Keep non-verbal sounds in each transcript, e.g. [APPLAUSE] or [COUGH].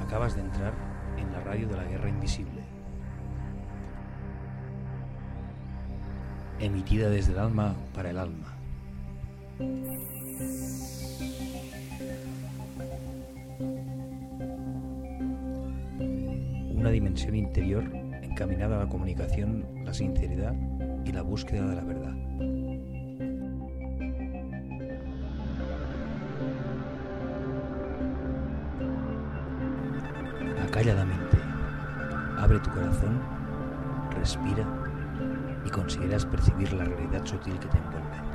Acabas de entrar en la radio de la Guerra Invisible. Emitida desde el alma para el alma. Una dimensión interior encaminada a la comunicación, la sinceridad y la búsqueda de la verdad. Acalla la mente, abre tu corazón, respira y consideras percibir la realidad sutil que te envuelve.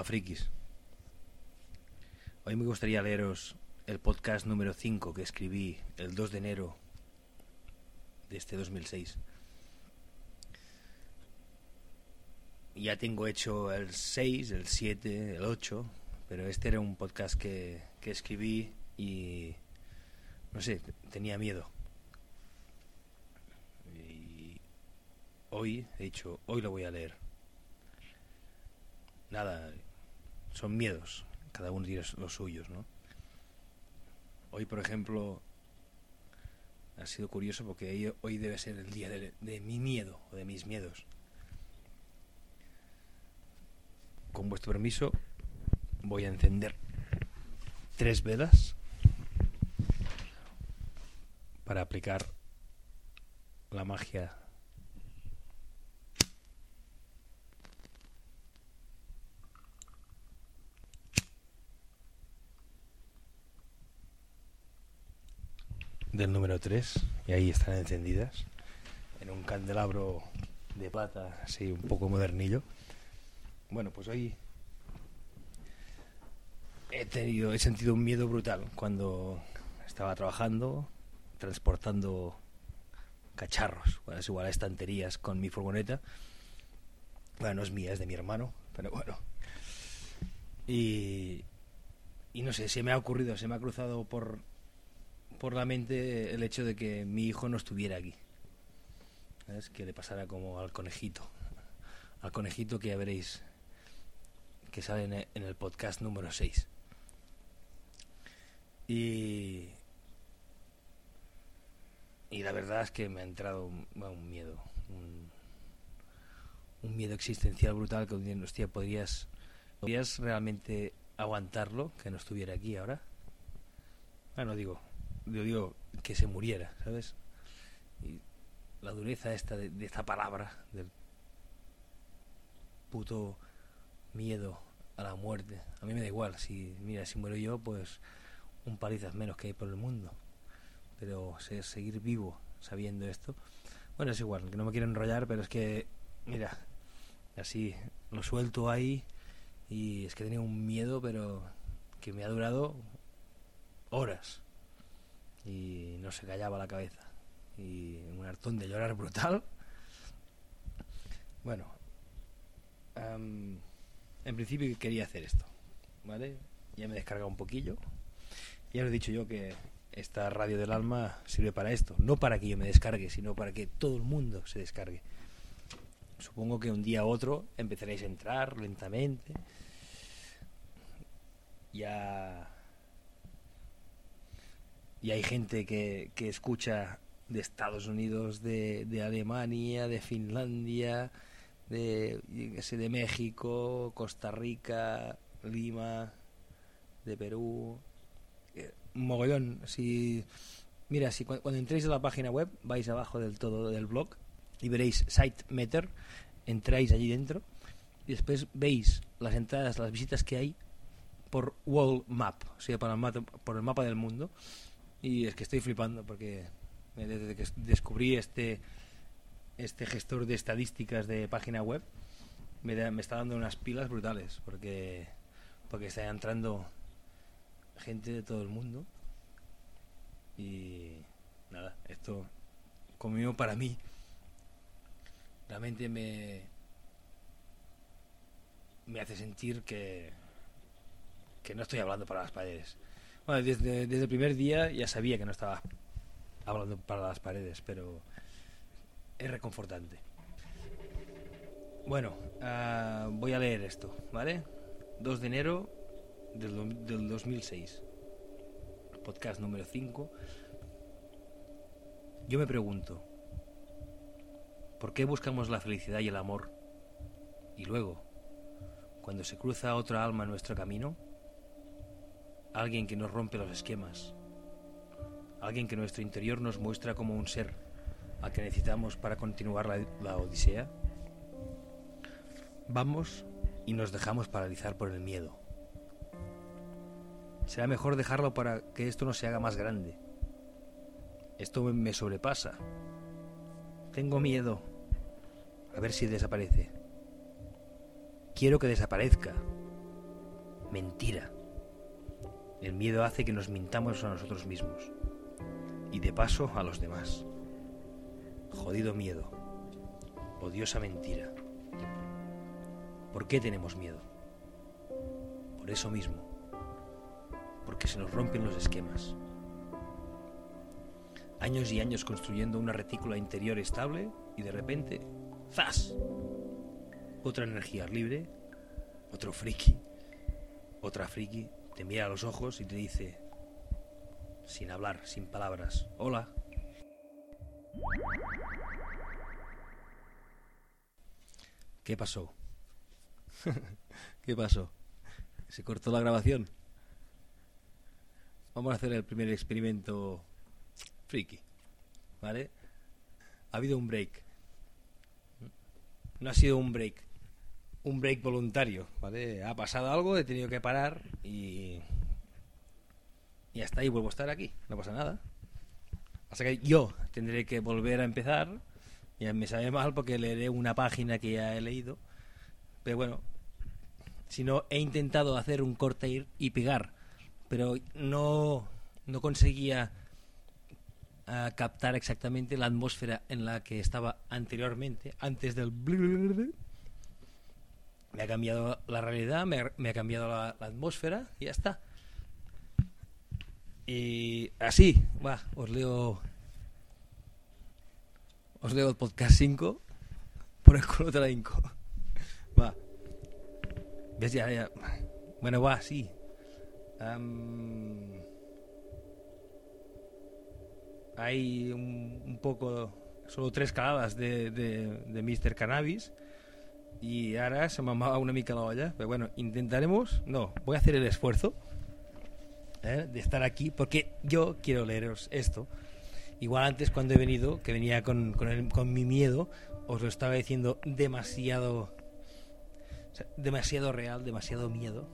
Hola frikis. Hoy me gustaría leeros el podcast número 5 que escribí el 2 de enero de este 2006. Ya tengo hecho el 6, el 7, el 8, pero este era un podcast que, que escribí y no sé, tenía miedo. Y hoy he dicho, hoy lo voy a leer. Nada, son miedos, cada uno tiene los suyos, ¿no? Hoy, por ejemplo, ha sido curioso porque hoy debe ser el día de, de mi miedo o de mis miedos. Con vuestro permiso, voy a encender tres velas para aplicar la magia del número 3 y ahí están encendidas en un candelabro de plata así un poco modernillo. Bueno, pues hoy he tenido he sentido un miedo brutal cuando estaba trabajando transportando cacharros, bueno, es igual a estanterías con mi furgoneta. Bueno, no es mía, es de mi hermano, pero bueno. Y y no sé, se me ha ocurrido, se me ha cruzado por por la mente el hecho de que mi hijo no estuviera aquí. ¿Sabes? Que le pasara como al conejito. Al conejito que ya veréis que sale en el podcast número 6. Y. Y la verdad es que me ha entrado un, un miedo. Un, un miedo existencial brutal que un hostia, podrías. ¿Podrías realmente aguantarlo que no estuviera aquí ahora? Bueno, digo, yo digo que se muriera, ¿sabes? Y la dureza esta de, esta palabra, del puto miedo a la muerte. A mí me da igual, si mira, si muero yo, pues un palizas menos que hay por el mundo. Pero seguir vivo sabiendo esto, bueno, es igual, que no me quiero enrollar, pero es que, mira, así lo suelto ahí y es que tenía un miedo, pero que me ha durado horas y no se callaba la cabeza. Y un hartón de llorar brutal. Bueno um, en principio quería hacer esto vale ya me he descargado un poquillo. Ya lo he dicho yo que esta radio del alma sirve para esto. No para que yo me descargue sino para que todo el mundo se descargue. Supongo que un día u otro empezaréis a entrar lentamente. Ya y hay gente que, que escucha de Estados Unidos, de, Alemania, de Finlandia, de, sé, de México, Costa Rica, Lima, de Perú, eh, mogollón. Si, mira, si cuando, entréis a la página web, vais abajo del todo del blog y veréis Site Meter, entráis allí dentro y después veis las entradas, las visitas que hay por World Map, o sea, por el por el mapa del mundo y es que estoy flipando porque desde que descubrí este este gestor de estadísticas de página web me, da- me está dando unas pilas brutales porque porque está entrando gente de todo el mundo y nada, esto conmigo para mí realmente me me hace sentir que que no estoy hablando para las paredes. Desde, el primer día ya sabía que no estaba hablando para las paredes, pero es reconfortante. Bueno, ah, voy a leer esto, ¿vale? 2 de enero del, del 2006. Podcast número 5. Yo me pregunto, ¿por qué buscamos la felicidad y el amor? Y luego, cuando se cruza otra alma en nuestro camino, alguien que nos rompe los esquemas, alguien que nuestro interior nos muestra como un ser al que necesitamos para continuar la, odisea, vamos y nos dejamos paralizar por el miedo. Será mejor dejarlo para que esto no se haga más grande. Esto me sobrepasa. Tengo miedo. A ver si desaparece. Quiero que desaparezca. Mentira. El miedo hace que nos mintamos a nosotros mismos. Y de paso a los demás. Jodido miedo. Odiosa mentira. ¿Por qué tenemos miedo? Por eso mismo. Porque se nos rompen los esquemas. Años y años construyendo una retícula interior estable y de repente, ¡zas! Otra energía libre, otro friki, otra friki te mira a los ojos y te dice, sin hablar, sin palabras, hola. ¿Qué pasó? [LAUGHS] ¿Qué pasó? ¿Se cortó la grabación? Vamos a hacer el primer experimento friki, ¿vale? Ha habido un break. No ha sido un break, un break voluntario, ¿vale? Ha pasado algo, he tenido que parar y y hasta ahí vuelvo a estar aquí, no pasa nada. Hasta que yo tendré que volver a empezar. Ya me sabe mal porque leeré una página que ya he leído. Pero bueno, si no, he intentado hacer un corte y- y pegar, pero no, no conseguía ah, captar exactamente la atmósfera en la que estaba anteriormente, antes del... Me ha cambiado la realidad, me ha, cambiado la, atmósfera y ya está. Y así, va, os leo. Os leo el podcast 5. Por el culo te la hinco. Va. ¿Ves? Ya. Bueno, va, sí. Am, hay un, un poco. Solo tres caladas de, de, de Mr. Cannabis. Y ahora se me amaba una mica la olla. Pero bueno, intentaremos. No, voy a hacer el esfuerzo ¿eh? de estar aquí porque yo quiero leeros esto. Igual antes cuando he venido, que venía con, con, mi miedo, os lo estaba diciendo demasiado, demasiado real, demasiado miedo.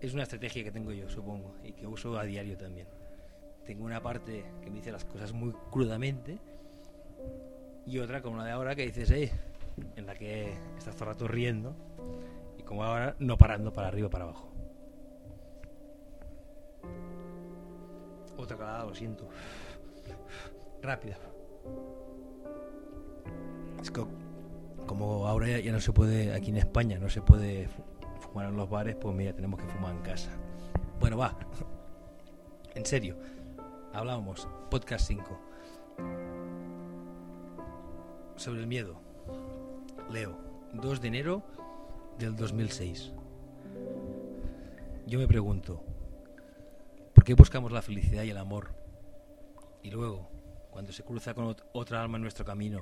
Es una estrategia que tengo yo, supongo, y que uso a diario también. Tengo una parte que me dice las cosas muy crudamente y otra como la de ahora que dices, eh, en la que estás todo el rato riendo y como ahora no parando para arriba para abajo. Otra calada, lo siento. Rápida. Es que como ahora ya, no se puede, aquí en España no se puede fu- fumar en los bares, pues mira, tenemos que fumar en casa. Bueno, va. [LAUGHS] En serio. Hablábamos, podcast 5. Sobre el miedo. Leo, 2 de enero del 2006. Yo me pregunto, ¿por qué buscamos la felicidad y el amor? Y luego, cuando se cruza con ot- otra alma en nuestro camino,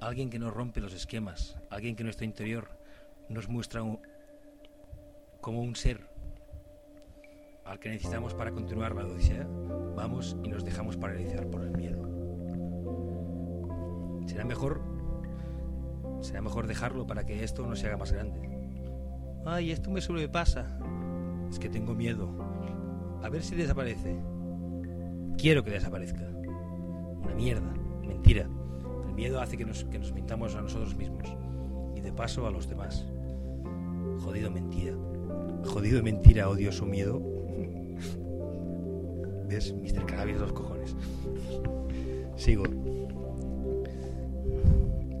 alguien que nos rompe los esquemas, alguien que en nuestro interior nos muestra como un ser al que necesitamos para continuar la odisea, vamos y nos dejamos paralizar por el miedo. Será mejor será mejor dejarlo para que esto no se haga más grande. Ay, esto me sobrepasa. Es que tengo miedo. A ver si desaparece. Quiero que desaparezca. Una mierda. Mentira. El miedo hace que nos, que nos mintamos a nosotros mismos y de paso a los demás. Jodido mentira. Jodido mentira, odio su miedo. [LAUGHS] ¿Ves? Mr. Cannabis los cojones. Sigo.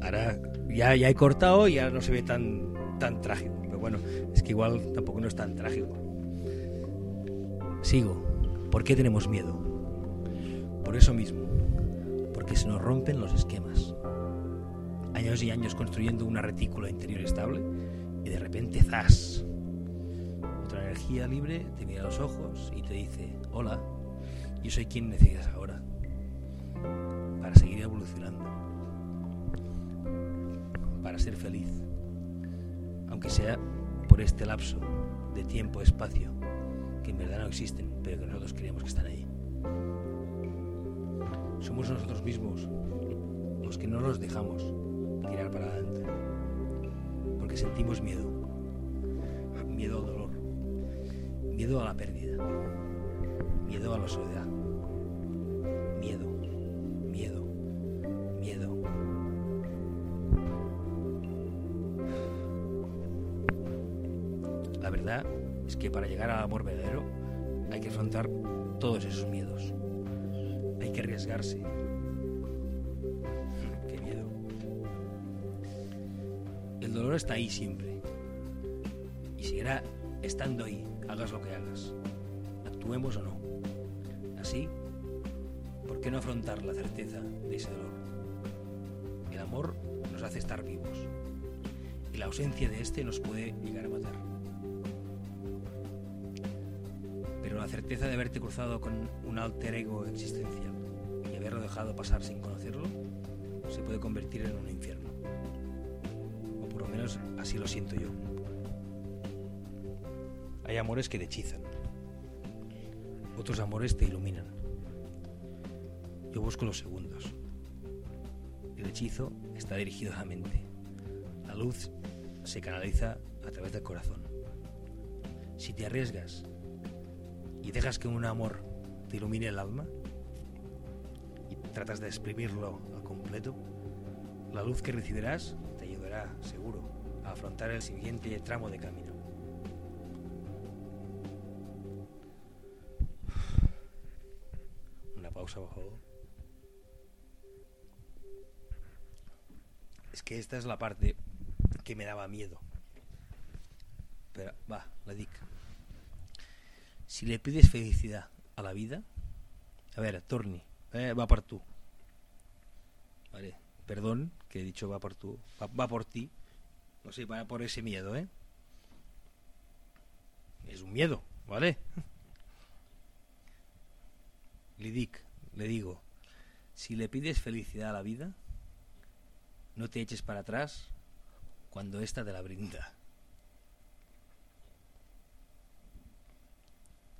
Ahora ya, ya he cortado y ya no se ve tan, tan trágico. Pero bueno, es que igual tampoco no es tan trágico. Sigo. ¿Por qué tenemos miedo? Por eso mismo. Porque se nos rompen los esquemas. Años y años construyendo una retícula interior estable y de repente ¡zas! Otra energía libre te mira los ojos y te dice, hola, yo soy quien necesitas ahora para seguir evolucionando, para ser feliz, aunque sea por este lapso de tiempo-espacio que en verdad no existen, pero que nosotros creemos que están ahí. Somos nosotros mismos los que no nos dejamos tirar para adelante, porque sentimos miedo, miedo al dolor, miedo a la pérdida, miedo a la soledad, es que para llegar al amor verdadero hay que afrontar todos esos miedos. Hay que arriesgarse. Qué miedo. El dolor está ahí siempre. Y seguirá estando ahí, hagas lo que hagas. Actuemos o no. Así, ¿por qué no afrontar la certeza de ese dolor? El amor nos hace estar vivos. Y la ausencia de este nos puede llegar a matar. La certeza de haberte cruzado con un alter ego existencial y haberlo dejado pasar sin conocerlo se puede convertir en un infierno. O por lo menos así lo siento yo. Hay amores que te hechizan. Otros amores te iluminan. Yo busco los segundos. El hechizo está dirigido a la mente. La luz se canaliza a través del corazón. Si te arriesgas y dejas que un amor te ilumine el alma y tratas de exprimirlo al completo, la luz que recibirás te ayudará, seguro, a afrontar el siguiente tramo de camino. Una pausa, por favor. Es que esta es la parte que me daba miedo. Pero va, la dic. Si le pides felicidad a la vida, a ver, Torni, eh, va por tú. Vale, perdón que he dicho va por tú, va, por ti. No sé, va por ese miedo, ¿eh? Es un miedo, ¿vale? [LAUGHS] Le dic, le digo, si le pides felicidad a la vida, no te eches para atrás cuando ésta te la brinda.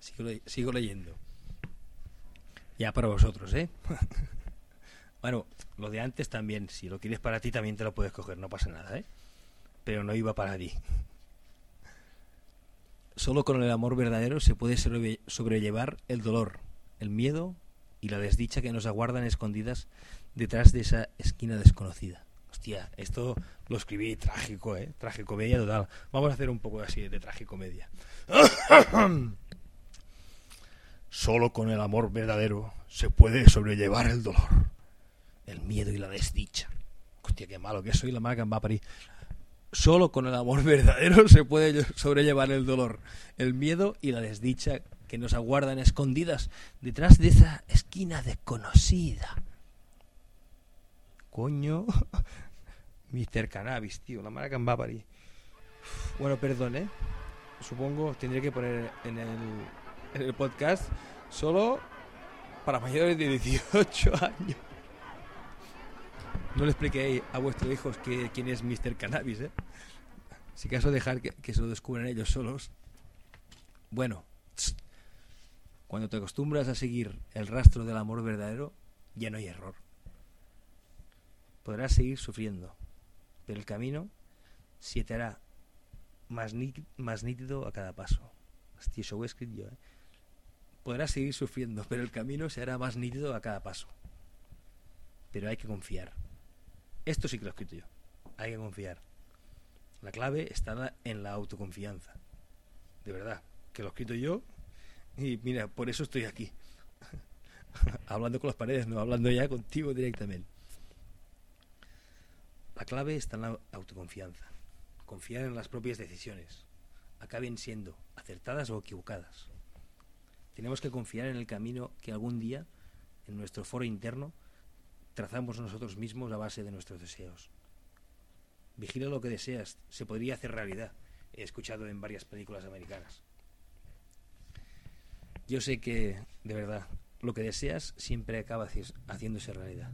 Sigo, le- sigo leyendo. Ya para vosotros, ¿eh? [LAUGHS] bueno, lo de antes también, si lo quieres para ti también te lo puedes coger, no pasa nada, ¿eh? Pero no iba para ti. Solo con el amor verdadero se puede sobre- sobrellevar el dolor, el miedo y la desdicha que nos aguardan escondidas detrás de esa esquina desconocida. Hostia, esto lo escribí trágico, ¿eh? Tragicomedia total. Vamos a hacer un poco así de tragicomedia. [COUGHS] [COUGHS] Solo con el amor verdadero se puede sobrellevar el dolor, el miedo y la desdicha. Hostia, qué malo que soy la marca va a parir. Solo con el amor [LAUGHS] verdadero se puede sobrellevar el dolor, el miedo y la desdicha que nos aguardan escondidas detrás de esa esquina desconocida. Coño, [LAUGHS] Mr. Cannabis, tío, la marca parir. Bueno, perdón, ¿eh? Supongo tendré que poner en el, en el podcast solo para mayores de 18 [LAUGHS] años. No le expliqué a vuestros hijos que, quién es Mr. Cannabis, ¿eh? Si caso dejar que, se lo descubran ellos solos. Bueno, cuando te acostumbras a seguir el rastro del amor verdadero, ya no hay error. Podrás seguir sufriendo, pero el camino se te hará más, más nítido a cada paso. Hostia, això ho he escrit jo, eh? Podrás seguir sufriendo, pero el camino se hará más nítido a cada paso. Pero hay que confiar. Esto sí que lo he escrito yo. Hay que confiar. La clave está en la autoconfianza. De verdad, que lo he escrito yo y mira, por eso estoy aquí. [LAUGHS] hablando con las paredes, no hablando ya contigo directamente. La clave está en la autoconfianza. Confiar en las propias decisiones, acaben siendo acertadas o equivocadas. Tenemos que confiar en el camino que algún día, en nuestro foro interno, trazamos nosotros mismos a base de nuestros deseos. Vigila lo que deseas, se podría hacer realidad. He escuchado en varias películas americanas. Yo sé que, de verdad, lo que deseas siempre acaba haciéndose realidad.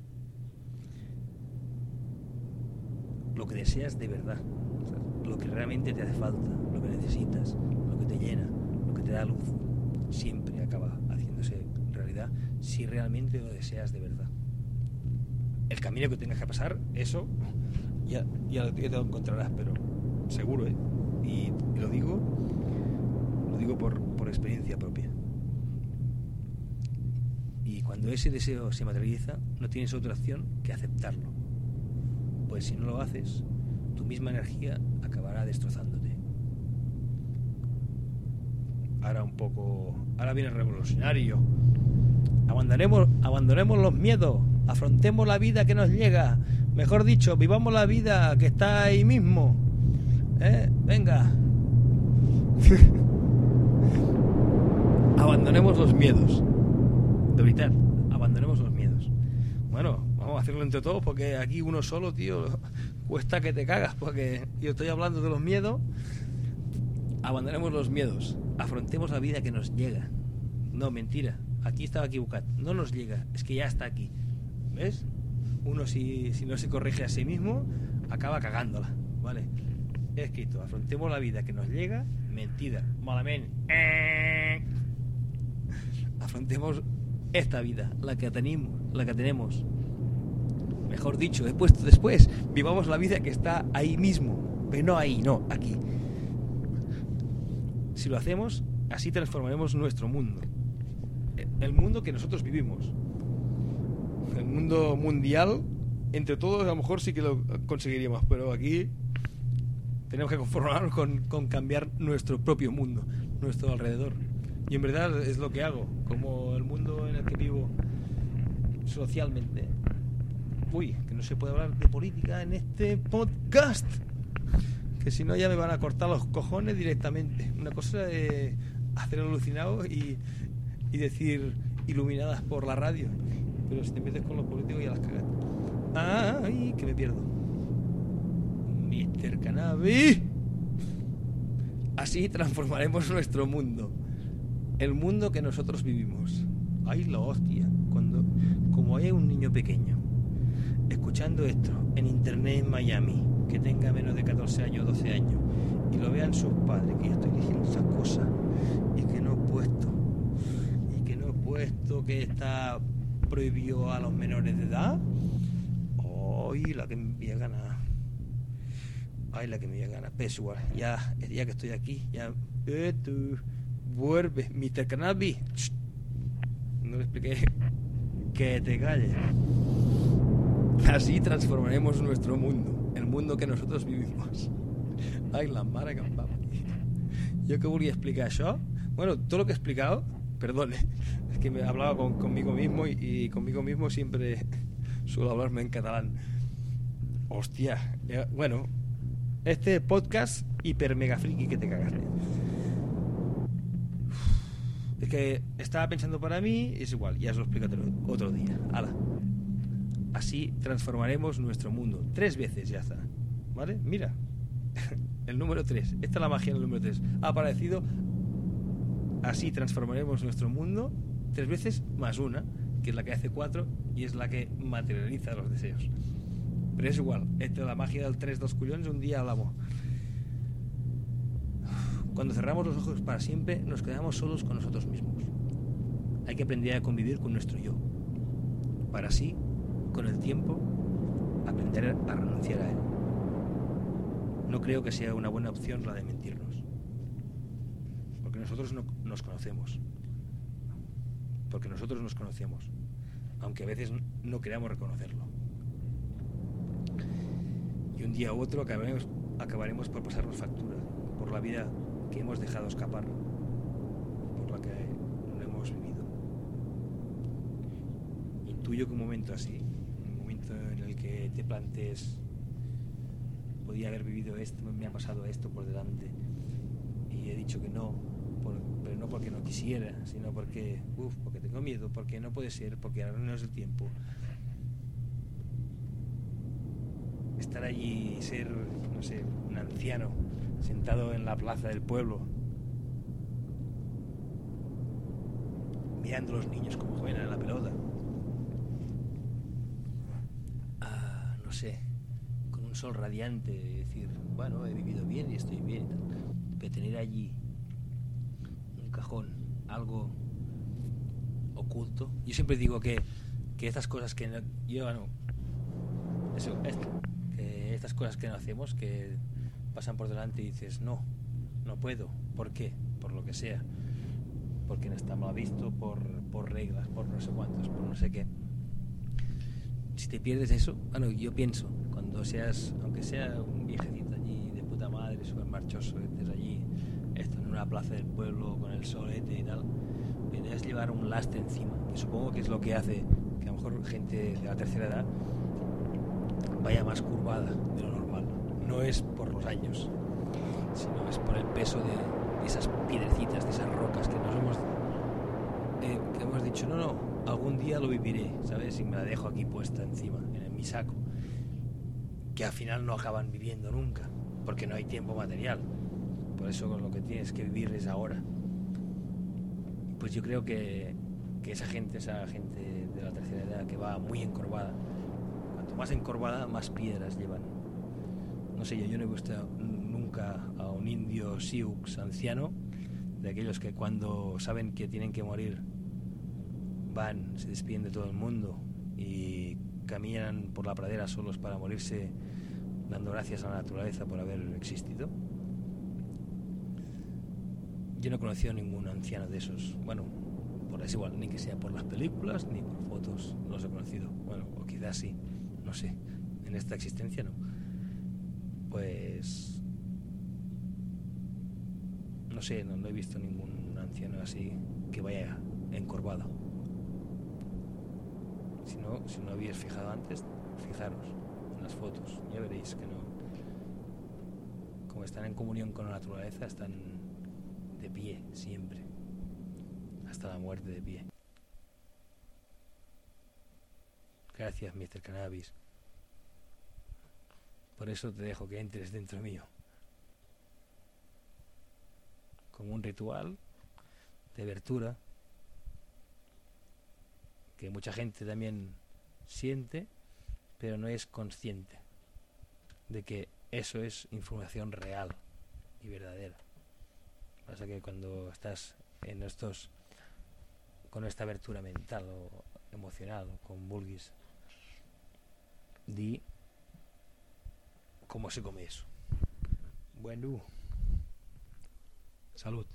Lo que deseas de verdad, lo que realmente te hace falta, lo que necesitas, lo que te llena, lo que te da luz, siempre acaba haciéndose realidad si realmente lo deseas de verdad. El camino que tengas que pasar, eso ya, ya te lo encontrarás, pero seguro, ¿eh? Y, lo digo, lo digo por, por experiencia propia. Y cuando ese deseo se materializa, no tienes otra opción que aceptarlo. Pues si no lo haces, tu misma energía acabará destrozándote. Ahora un poco... Ahora viene el revolucionario. Abandonemos, abandonemos los miedos, afrontemos la vida que nos llega. Mejor dicho, vivamos la vida que está ahí mismo. ¿Eh? Venga. [LAUGHS] abandonemos los miedos. De abandonemos los miedos. Bueno, vamos a hacerlo entre todos porque aquí uno solo, tío, [LAUGHS] cuesta que te cagas porque yo estoy hablando de los miedos. Abandonemos los miedos. Afrontemos la vida que nos llega. No, mentira. Aquí estaba equivocado. No nos llega. Es que ya está aquí. ¿Ves? Uno si, si no se corrige a sí mismo, acaba cagándola. ¿Vale? He escrito, afrontemos la vida que nos llega. Mentira. Malamente. Afrontemos esta vida, la que tenemos, la que tenemos. Mejor dicho, he puesto después, vivamos la vida que está ahí mismo, pero no ahí, no, aquí. Si lo hacemos, así transformaremos nuestro mundo. El mundo que nosotros vivimos. El mundo mundial, entre todos a lo mejor sí que lo conseguiríamos, pero aquí tenemos que conformarnos con, cambiar nuestro propio mundo, nuestro alrededor. Y en verdad es lo que hago, como el mundo en el que vivo socialmente. Uy, que no se puede hablar de política en este podcast. Que si no ya me van a cortar los cojones directamente. Una cosa es hacer alucinado y, y decir iluminadas por la radio. Pero si te metes con los políticos ya las cagas. ¡Ay! Que me pierdo. Mr. Cannabis. Así transformaremos nuestro mundo el mundo que nosotros vivimos. Ay, la hostia, cuando como hay un niño pequeño escuchando esto en internet en Miami, que tenga menos de 14 años, 12 años, y lo vean sus padres, que yo estoy diciendo esas cosas, y que no he puesto, y que no he puesto que está prohibido a los menores de edad, ay, la que me voy a ganar. Ay, la que me voy a ganar. Igual, ya, ya que estoy aquí, ya. Eh, vuelve, Mr. Cannabis. No le expliqué que te calles. Así transformaremos nuestro mundo, el mundo que nosotros vivimos. [LAUGHS] Ay, la mare que em va. Jo que volia explicar això? Bueno, todo lo que he explicado, perdone, [LAUGHS] es que me hablaba con, conmigo mismo y, y, conmigo mismo siempre [LAUGHS] suelo hablarme en catalán. Hostia, eh, bueno, este podcast hiper mega friki que te cagas. Es que estaba pensando para mí, es igual, ya os lo explico otro día. Hala. Así transformaremos nuestro mundo. Tres veces ya está. ¿Vale? Mira. [LAUGHS] El número tres. Esta es la magia del número tres. Ha aparecido. Así transformaremos nuestro mundo. Tres veces más una, que es la que hace cuatro y es la que materializa los deseos. Pero es igual. Esta es la magia del tres dos cullones. Un día hablamos. Cuando cerramos los ojos para siempre, nos quedamos solos con nosotros mismos. Hay que aprender a convivir con nuestro yo, para así, con el tiempo, aprender a renunciar a él. No creo que sea una buena opción la de mentirnos, porque nosotros no nos conocemos, porque nosotros nos conocemos, aunque a veces no queramos reconocerlo. un día u otro acabaremos, acabaremos por pasarnos factura por la vida que hemos dejado escapar, por la que no hemos vivido. Intuyo que un momento así, en el que te plantees, podía haber vivido esto, me ha pasado esto por delante, y he dicho que no, pero no porque no quisiera, sino porque, uf, porque tengo miedo, porque no puede ser, porque ahora no es el tiempo. Estar allí y ser, no sé, un anciano sentado en la plaza del pueblo, mirando a los niños como juegan a la pelota. Con un sol radiante, decir, bueno, he vivido bien y estoy bien, pero tener allí un cajón, algo oculto. Yo siempre digo que, que estas cosas que no, yo, bueno, eso, esto, que estas cosas que no hacemos, que pasan por delante y dices, no, no puedo. ¿Por qué? Por lo que sea. Porque no está mal visto, por, por reglas, por no sé cuántos, por no sé qué. Si te pierdes eso, bueno, yo pienso, cuando seas, aunque sea un viejecito allí de puta madre, súper marchoso, estés allí, esto en una plaza del pueblo con el solete y tal, debes llevar un lastre encima, que supongo que es lo que hace que a lo mejor gente de la tercera edad vaya más curvada de lo normal. No es por los años, sino es por el peso de, esas piedrecitas, de esas rocas que nos hemos, eh, que hemos dicho, no, no, algún día lo viviré, ¿sabes? Y me la dejo aquí puesta encima, en mi saco, que al final no acaban viviendo nunca, porque no hay tiempo material. Por eso lo que tienes que vivir es ahora. Pues yo creo que, que esa gente, esa gente de la tercera edad que va muy encorvada, cuanto más encorvada, más piedras llevan no sé, yo, yo no he visto nunca a un indio Sioux anciano, de aquellos que cuando saben que tienen que morir van, se despiden de todo el mundo y caminan por la pradera solos para morirse dando gracias a la naturaleza por haber existido. Yo no he conocido ningún anciano de esos. Bueno, por eso igual, ni que sea por las películas ni por fotos, no los he conocido. Bueno, o quizás sí, no sé. En esta existencia no pues no sé, no, he visto ningún anciano así que vaya encorvado. Si no, habéis fijado antes, fijaros en las fotos, ya veréis que no. Como están en comunión con la naturaleza, están de pie siempre, hasta la muerte de pie. Gracias, Mr. Cannabis. Por eso te dejo que entres dentro mío. Como un ritual de abertura que mucha gente también siente, pero no es consciente de que eso es información real y verdadera. Pasa que cuando estás en estos con esta abertura mental o emocional con bulgis, di cómo se come eso. Bueno. Salud.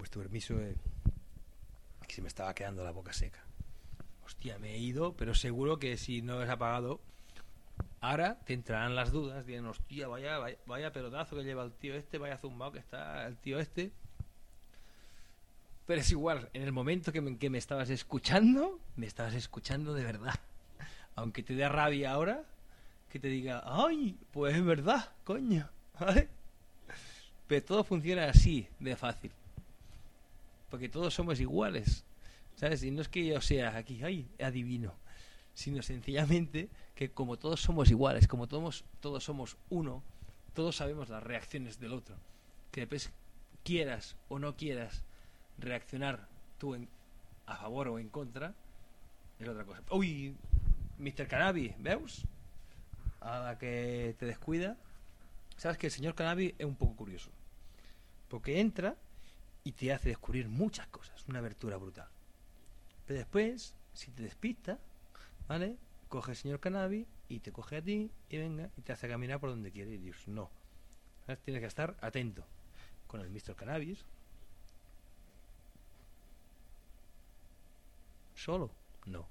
Vuestro permiso, eh, se me estaba quedando la boca seca. Hostia, me he ido, pero seguro que si no has apagado, ahora te entrarán las dudas. Dirán, hostia, vaya, vaya, vaya pelotazo que lleva el tío este, vaya zumbado que está el tío este. Pero es igual, en el momento que me, que me estabas escuchando, me estabas escuchando de verdad. Aunque te dé rabia ahora, que te diga, ay, pues es verdad, coño. [LAUGHS] ¿Vale? Pero todo funciona así, de fácil. Porque todos somos iguales. ¿Sabes? Y no es que yo sea aquí, ay, adivino. Sino sencillamente que como todos somos iguales, como todos, todos somos uno, todos sabemos las reacciones del otro. Que después quieras o no quieras reaccionar tú en, a favor o en contra es otra cosa. Uy, Mr. Cannabis, ¿veus? A la que te descuida. Sabes que el señor Cannabis es un poco curioso. Porque entra y te hace descubrir muchas cosas. Una abertura brutal. Pero después, si te despista, ¿vale? Coge el señor Cannabis y te coge a ti y venga y te hace caminar por donde quiere. Y no. Tienes que estar atento con el Mr. Cannabis, solo. No.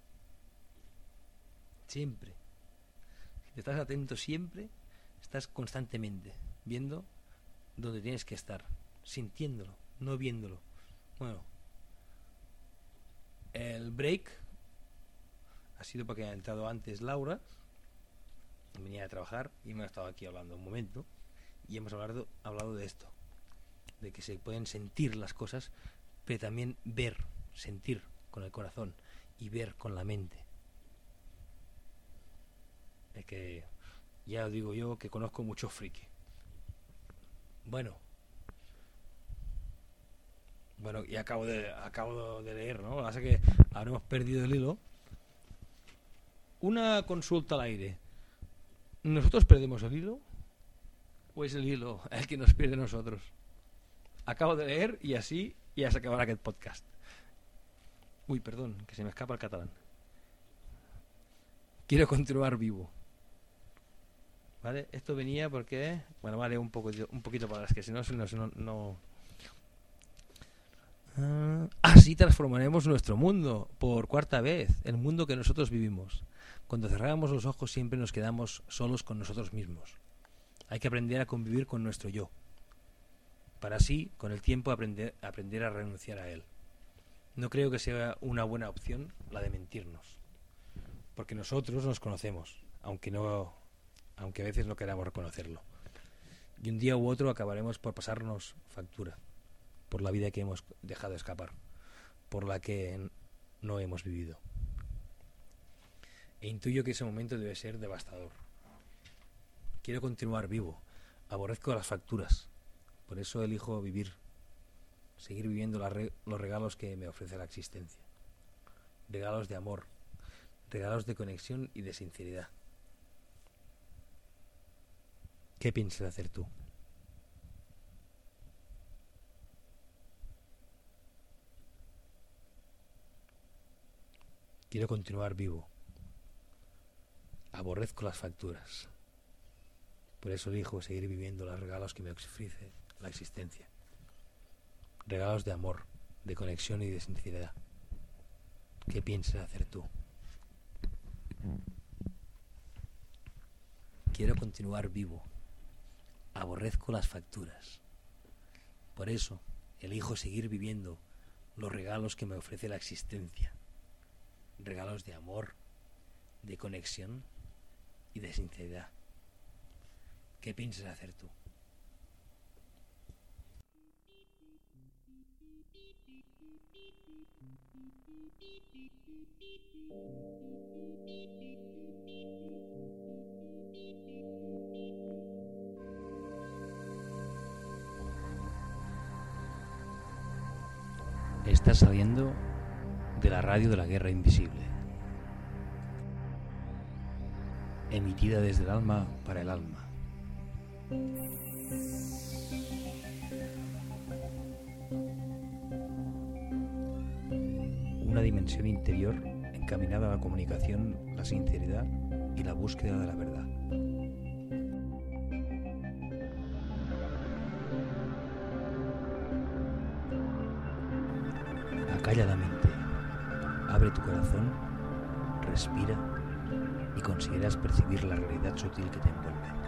Siempre. Si estás atento siempre, estás constantemente viendo donde tienes que estar, sintiéndolo, no viéndolo. Bueno, el break ha sido porque ha entrado antes Laura, venía a trabajar y ha estado aquí hablando un momento y hemos hablado, hablado de esto, de que se pueden sentir las cosas, pero también ver, sentir con el corazón y ver con la mente. Es que ya digo yo que conozco mucho friki. Bueno. Bueno, y acabo de acabo de leer, ¿no? Hace que habremos perdido el hilo. Una consulta al aire. ¿Nosotros perdemos el hilo? ¿O es el hilo el que nos pierde nosotros? Acabo de leer y así ya se acabará aquel podcast. Uy, perdón, que se me escapa el catalán. Quiero continuar vivo. ¿Vale? Esto venía porque... Bueno, vale, un, poco, un poquito para las que si no, no... no así transformaremos nuestro mundo, por cuarta vez, el mundo que nosotros vivimos. Cuando cerramos los ojos siempre nos quedamos solos con nosotros mismos. Hay que aprender a convivir con nuestro yo, para así, con el tiempo, aprender, aprender a renunciar a él. No creo que sea una buena opción la de mentirnos, porque nosotros nos conocemos, aunque no aunque a veces no queramos reconocerlo. Y un día u otro acabaremos por pasarnos factura por la vida que hemos dejado escapar, por la que no hemos vivido. E intuyo que ese momento debe ser devastador. Quiero continuar vivo, aborrezco las facturas, por eso elijo vivir, seguir viviendo los regalos que me ofrece la existencia. Regalos de amor, regalos de conexión y de sinceridad ¿Qué piensas hacer tú? Quiero continuar vivo. Aborrezco las facturas. Por eso elijo seguir viviendo los regalos que me ofrece la existencia. Regalos de amor, de conexión y de sinceridad. ¿Qué piensas hacer tú? Quiero continuar vivo aborrezco las facturas. Por eso elijo seguir viviendo los regalos que me ofrece la existencia. Regalos de amor, de conexión y de sinceridad. ¿Qué piensas hacer tú? Está saliendo de la radio de la guerra invisible. Emitida desde el alma para el alma. Una dimensión interior encaminada a la comunicación, la sinceridad y la búsqueda de la verdad. calladamente. Abre tu corazón, respira y consideras percibir la realidad sutil que te envuelve.